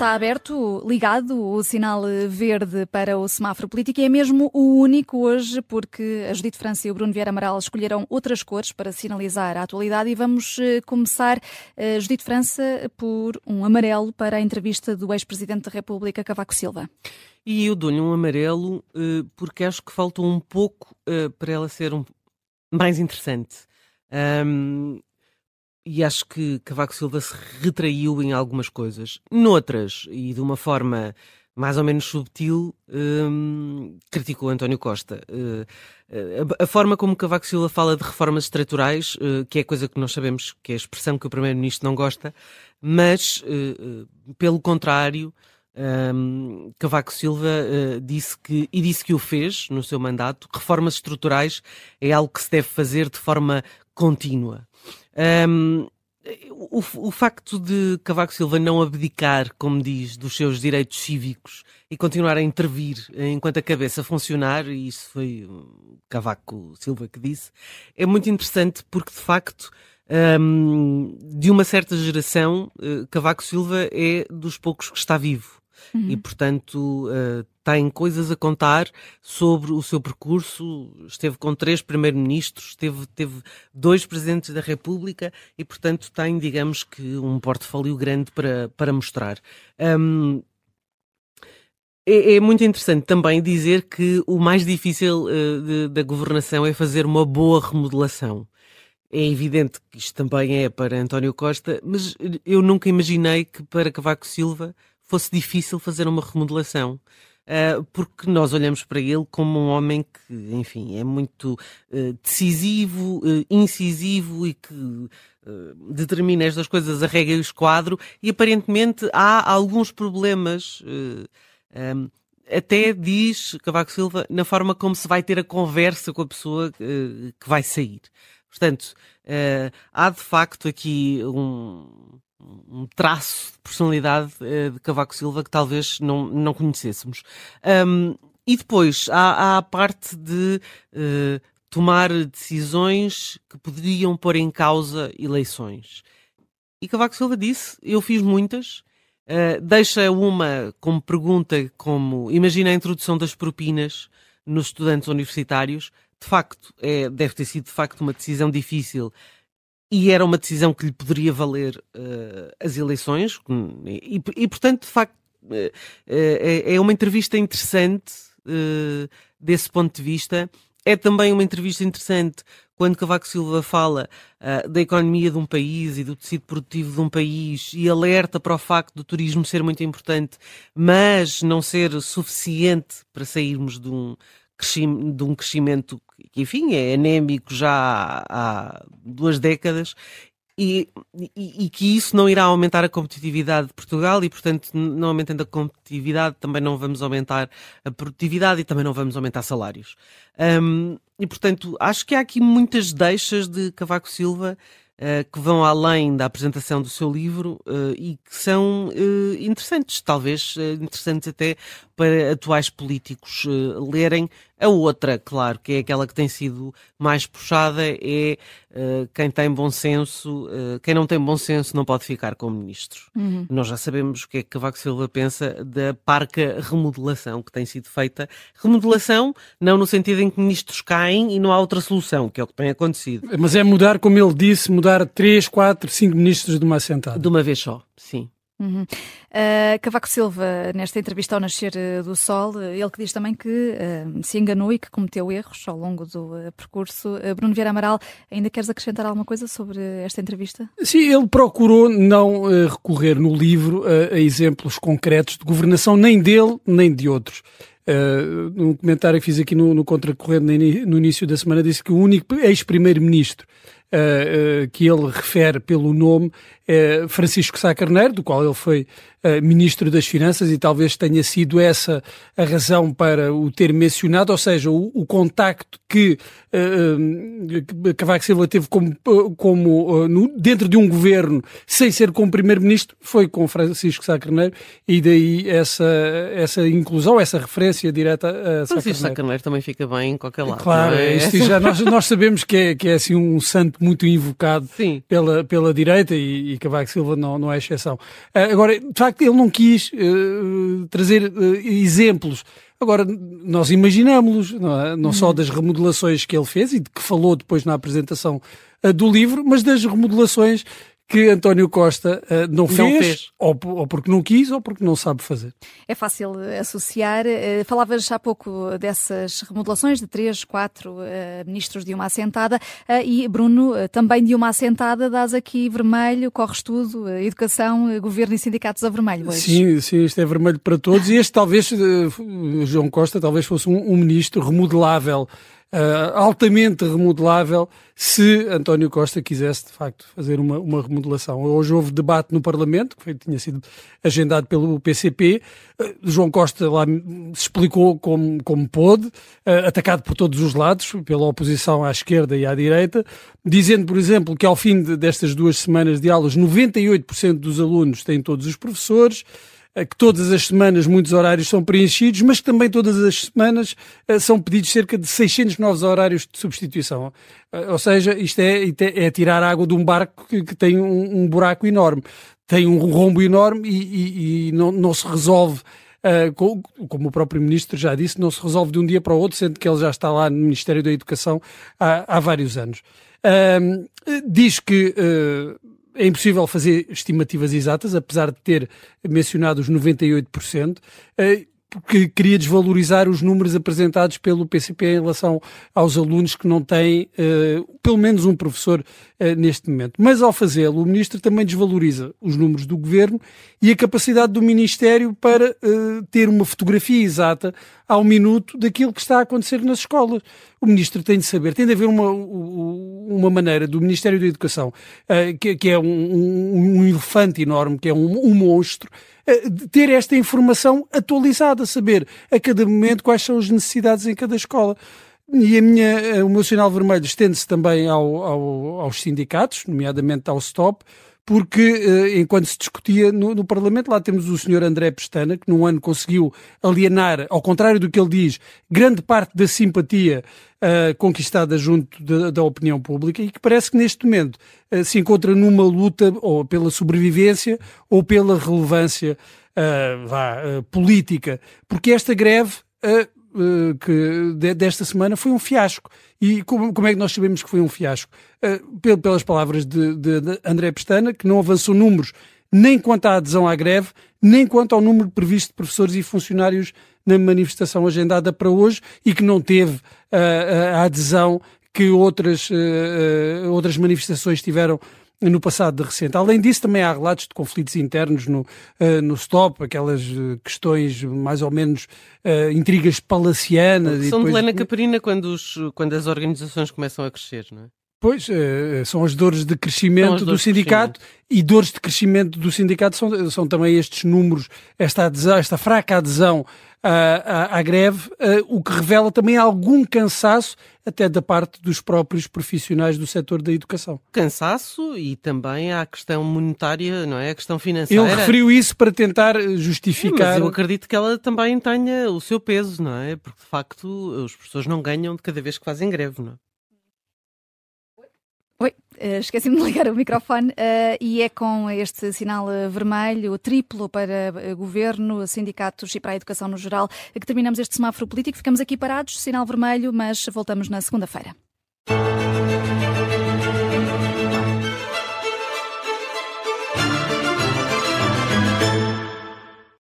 está aberto, ligado, o sinal verde para o semáforo político. E é mesmo o único hoje, porque a Judite França e o Bruno Vieira Amaral escolheram outras cores para sinalizar a atualidade. E vamos eh, começar, uh, Judite França, por um amarelo para a entrevista do ex-presidente da República, Cavaco Silva. E eu dou-lhe um amarelo uh, porque acho que faltou um pouco para ela ser um... mais interessante. Um, e acho que Cavaco Silva se retraiu em algumas coisas. Noutras, e de uma forma mais ou menos subtil, hum, criticou António Costa. Uh, a, a, forma como Cavaco Silva fala de reformas estruturais, uh, que é coisa que nós sabemos que é a expressão que o Primeiro-Ministro não gosta, mas, uh, pelo contrário, um, Cavaco Silva disse que, e disse que o fez no seu mandato, reformas estruturais é algo que se deve fazer de forma contínua. Um, o, o, facto de Cavaco Silva não abdicar, como diz, dos seus direitos cívicos e continuar a intervir enquanto a cabeça funcionar, e isso foi Cavaco Silva que disse, é muito interessante porque, de facto, um, de uma certa geração, uh, Cavaco Silva é dos poucos que está vivo. Uhum. E, portanto, uh, tem coisas a contar sobre o seu percurso. Esteve com três primeiros-ministros, teve, teve dois presidentes da República e, portanto, tem, digamos que, um portfólio grande para, para mostrar. Um, é, é, muito interessante também dizer que o mais difícil uh, da governação é fazer uma boa remodelação. É evidente que isto também é para António Costa, mas eu nunca imaginei que para Cavaco Silva fosse difícil fazer uma remodelação. Uh, porque nós olhamos para ele como um homem que, enfim, é muito uh, decisivo, uh, incisivo e que determina estas coisas a regra e o esquadro, e aparentemente há alguns problemas. Um, até diz Cavaco Silva na forma como se vai ter a conversa com a pessoa que vai sair. Portanto, há de facto aqui um, um traço de personalidade uh, de Cavaco Silva que talvez não, não conhecêssemos. Um, e depois há, há, a parte de uh, tomar decisões que poderiam pôr em causa eleições. E Cavaco Silva disse: Eu fiz muitas. Uh, deixa uma como pergunta, como imagina a introdução das propinas nos estudantes universitários. De facto, é, deve ter sido de facto uma decisão difícil e era uma decisão que lhe poderia valer uh, as eleições, e, e, portanto, de facto, uh, é uma entrevista interessante uh, desse ponto de vista. É também uma entrevista interessante quando Cavaco Silva fala da economia de um país e do tecido produtivo de um país e alerta para o facto do turismo ser muito importante, mas não ser suficiente para sairmos de um, de um crescimento que, enfim, é anémico já há, duas décadas e, e, e, que isso não irá aumentar a competitividade de Portugal e, portanto, não aumentando a competitividade, também não vamos aumentar a produtividade e também não vamos aumentar salários. Um, e, portanto, acho que há aqui muitas deixas de Cavaco Silva uh, que vão além da apresentação do seu livro uh, e que são uh, interessantes, talvez interessantes até para atuais políticos lerem. A outra, claro, que é aquela que tem sido mais puxada, é uh, quem tem bom senso, uh, quem não tem bom senso não pode ficar como ministro. Uhum. Nós já sabemos o que é que Cavaco Silva pensa da parca remodelação que tem sido feita. Remodelação, não no sentido em que ministros caem e não há outra solução, que é o que tem acontecido. Mas é mudar, como ele disse, mudar três, quatro, cinco ministros de uma assentada. De uma vez só, sim. Uhum. Uh, Cavaco Silva, nesta entrevista ao Nascer eh, do Sol, eh, ele que diz também que uh, se enganou e que cometeu erros ao longo do uh, percurso. Bruno Vieira Amaral, ainda queres acrescentar alguma coisa sobre esta entrevista? Sim, ele procurou não recorrer no livro a, exemplos concretos de governação, nem dele, nem de outros. Uh, num comentário que fiz aqui no, no Contracorrente no início da semana, disse que o único ex-primeiro-ministro uh, que ele refere pelo nome é Francisco Sá Carneiro, do qual ele foi uh, Ministro das Finanças e talvez tenha sido essa a razão para o ter mencionado, ou seja, o, o contacto que uh, Cavaco Silva teve como, como no, dentro de um governo, sem ser como Primeiro-Ministro, foi com Francisco Sá Carneiro e daí essa, essa inclusão, essa referência direta a Sá Francisco Sá Carneiro também fica bem em qualquer lado. Claro, é? isto já nós, nós sabemos que é, que é assim um santo muito invocado pela, pela direita e, e Cavaco Silva não, não é exceção. Uh, agora, de facto, ele não quis uh, trazer exemplos. Agora, nós imaginamos-los, não, é? não só uhum. das remodelações que ele fez e de que falou depois na apresentação do livro, mas das remodelações que António Costa uh, não, fez, não fez. Ou, ou, porque não quis ou porque não sabe fazer. É fácil associar. Uh, falavas há pouco dessas remodelações de três, quatro uh, ministros de uma assentada e, Bruno, também de uma assentada dás aqui vermelho, corres tudo, educação, governo e sindicatos a vermelho hoje. Sim, sim, este é vermelho para todos e este talvez, João Costa, talvez fosse um, um ministro remodelável uh, altamente remodelável se António Costa quisesse, de facto, fazer uma, uma remodelação. Hoje houve debate no Parlamento, que foi, tinha sido agendado pelo PCP. Uh, eh, João Costa lá se explicou como, como pôde, uh, atacado por todos os lados, pela oposição à esquerda e à direita, dizendo, por exemplo, que ao fim de, destas duas semanas de aulas, 98% dos alunos têm todos os professores, que todas as semanas muitos horários são preenchidos, mas que também todas as semanas eh, são pedidos cerca de 600 novos horários de substituição. Eh, ou seja, isto é, é tirar água de um barco que, que tem um, um, buraco enorme, tem um rombo enorme e, e, e não, não, se resolve. Uh, como o próprio Ministro já disse, não se resolve de um dia para o outro, sendo que ele já está lá no Ministério da Educação há, há vários anos. Uh, diz que uh, é impossível fazer estimativas exatas, apesar de ter mencionado os 98% porque queria desvalorizar os números apresentados pelo PCP em relação aos alunos que não têm uh, pelo menos um professor uh, neste momento. Mas ao fazê-lo, o Ministro também desvaloriza os números do Governo e a capacidade do Ministério para uh, ter uma fotografia exata ao minuto daquilo que está a acontecer nas escolas. O Ministro tem de saber, tem de haver uma, uma maneira do Ministério da Educação, que, que, é um, um, um, elefante enorme, que é um, um monstro, ter esta informação atualizada, saber a cada momento quais são as necessidades em cada escola. E a minha, o meu sinal vermelho estende-se também ao, ao, aos sindicatos, nomeadamente ao STOP, porque eh, enquanto se discutia no, no, Parlamento, lá temos o senhor André Pestana, que num ano conseguiu alienar, ao contrário do que ele diz, grande parte da simpatia uh, conquistada junto de, da opinião pública e que parece que neste momento se encontra numa luta ou pela sobrevivência ou pela relevância vá, política, porque esta greve uh, que de, desta semana foi um fiasco. E como, como, é que nós sabemos que foi um fiasco? Uh, pelas palavras de, de, de, André Pestana, que não avançou números nem quanto à adesão à greve, nem quanto ao número previsto de professores e funcionários na manifestação agendada para hoje e que não teve uh, a adesão que outras, outras manifestações tiveram no passado recente. Além disso, também há relatos de conflitos internos no, uh, no stop, aquelas uh, questões mais ou menos uh, intrigas palacianas. São depois... de Lena Caparina quando, os, quando as organizações começam a crescer, não é? Pois, são as dores de crescimento dores do sindicato crescimento. e dores de crescimento do sindicato são, são também estes números, esta, adesão, esta fraca adesão à, à, à greve, o que revela também algum cansaço até da parte dos próprios profissionais do setor da educação. Cansaço e também a questão monetária, não é? A questão financeira. Ele referiu isso para tentar justificar. Mas eu acredito que ela também tenha o seu peso, não é? Porque de facto os professores não ganham de cada vez que fazem greve, não é? Eh, esqueci-me de ligar o microfone uh, e é com este sinal vermelho, triplo para governo, sindicatos e para a educação no geral, que terminamos este semáforo político. Ficamos aqui parados, sinal vermelho, mas voltamos na segunda-feira.